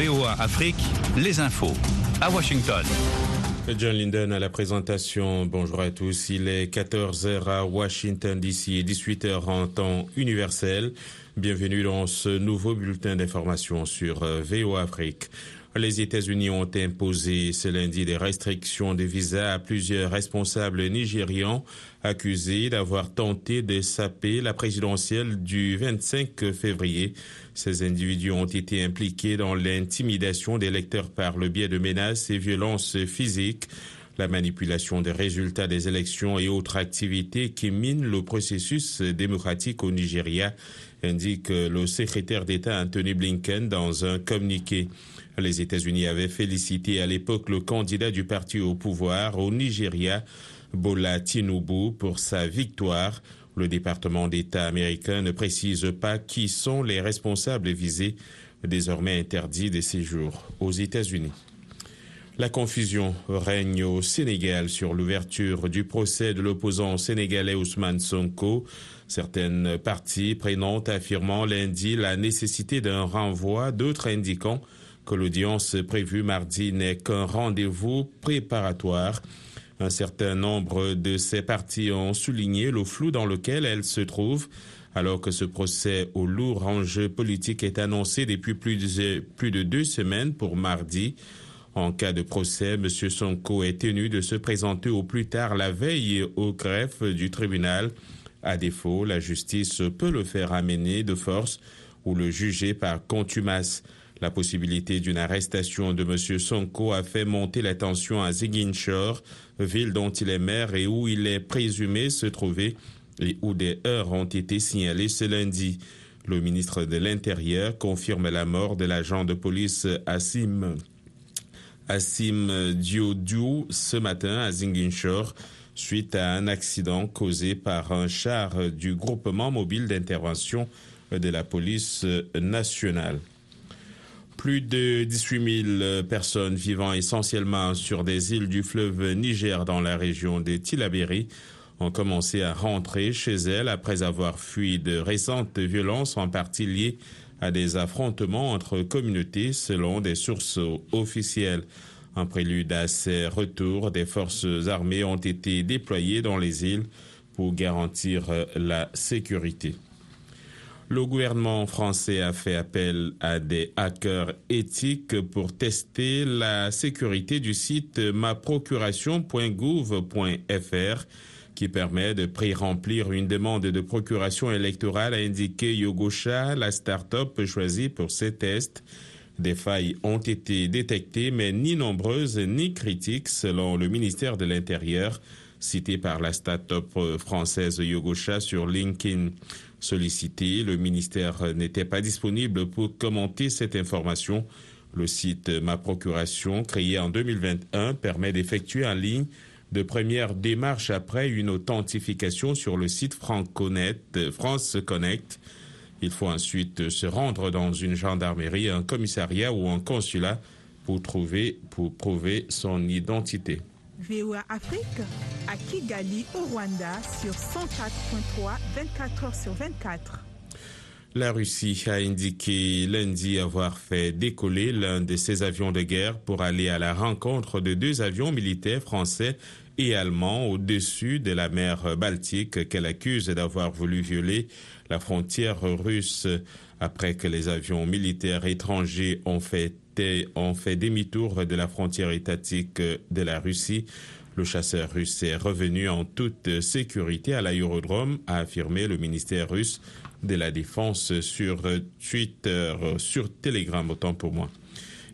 VOA Afrique, les infos. À Washington. John Linden à la présentation. Bonjour à tous. Il est 14h à Washington DC et 18h en temps universel. Bienvenue dans ce nouveau bulletin d'information sur euh, VOA Afrique. Les États-Unis ont imposé ce lundi des restrictions de visa à plusieurs responsables nigérians accusés d'avoir tenté de saper la présidentielle du 25 février. Ces individus ont été impliqués dans l'intimidation des électeurs par le biais de menaces et violences physiques la manipulation des résultats des élections et autres activités qui minent le processus démocratique au Nigeria, indique le secrétaire d'État Anthony Blinken dans un communiqué. Les États-Unis avaient félicité à l'époque le candidat du parti au pouvoir au Nigeria, Bola Tinubu, pour sa victoire. Le département d'État américain ne précise pas qui sont les responsables visés, désormais interdits de séjour aux États-Unis. La confusion règne au Sénégal sur l'ouverture du procès de l'opposant sénégalais Ousmane Sonko. Certaines parties prenantes affirmant lundi la nécessité d'un renvoi, d'autres indiquant que l'audience prévue mardi n'est qu'un rendez-vous préparatoire. Un certain nombre de ces parties ont souligné le flou dans lequel elles se trouvent, alors que ce procès au lourd enjeu politique est annoncé depuis plus de, plus de deux semaines pour mardi. En cas de procès, M. Sonko est tenu de se présenter au plus tard la veille au greffe du tribunal. À défaut, la justice peut le faire amener de force ou le juger par contumace. La possibilité d'une arrestation de M. Sonko a fait monter la tension à Ziguinchor, ville dont il est maire et où il est présumé se trouver et où des heurts ont été signalés ce lundi. Le ministre de l'Intérieur confirme la mort de l'agent de police Assim, Assim Diodiou ce matin à Ziguinchor suite à un accident causé par un char du groupement mobile d'intervention de la police nationale. Plus de 18 000 personnes vivant essentiellement sur des îles du fleuve Niger dans la région des Tilaberi ont commencé à rentrer chez elles après avoir fui de récentes violences en partie liées à des affrontements entre communautés selon des sources officielles. En prélude à ces retours, des forces armées ont été déployées dans les îles pour garantir la sécurité. Le gouvernement français a fait appel à des hackers éthiques pour tester la sécurité du site maprocuration.gouv.fr qui permet de pré-remplir une demande de procuration électorale, a indiqué Yogosha, la start-up choisie pour ces tests. Des failles ont été détectées, mais ni nombreuses ni critiques, selon le ministère de l'Intérieur, cité par la start-up française Yogosha sur LinkedIn. Sollicité, le ministère n'était pas disponible pour commenter cette information. Le site Ma Procuration, créé en 2021, permet d'effectuer en ligne de premières démarches après une authentification sur le site France Connect. Il faut ensuite se rendre dans une gendarmerie, un commissariat ou un consulat pour trouver, pour prouver son identité. VOA Afrique à Kigali au Rwanda sur 104.3 24 heures sur 24. La Russie a indiqué lundi avoir fait décoller l'un de ses avions de guerre pour aller à la rencontre de deux avions militaires français et allemands au-dessus de la mer Baltique qu'elle accuse d'avoir voulu violer la frontière russe après que les avions militaires étrangers ont fait ont fait demi-tour de la frontière étatique de la Russie. Le chasseur russe est revenu en toute sécurité à l'aérodrome, a affirmé le ministère russe de la Défense sur Twitter, sur Telegram, autant pour moi.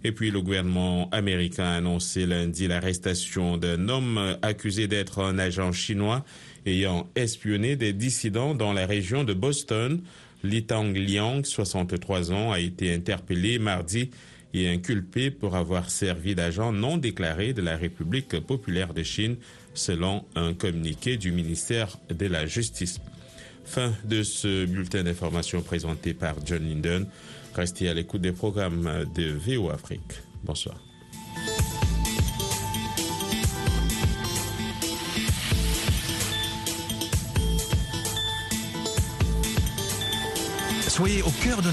Et puis le gouvernement américain a annoncé lundi l'arrestation d'un homme accusé d'être un agent chinois ayant espionné des dissidents dans la région de Boston. Li Tang Liang, 63 ans, a été interpellé mardi inculpé pour avoir servi d'agent non déclaré de la République populaire de Chine, selon un communiqué du ministère de la Justice. Fin de ce bulletin d'information présenté par John Linden. Restez à l'écoute des programmes de VO Afrique. Bonsoir. Soyez au cœur de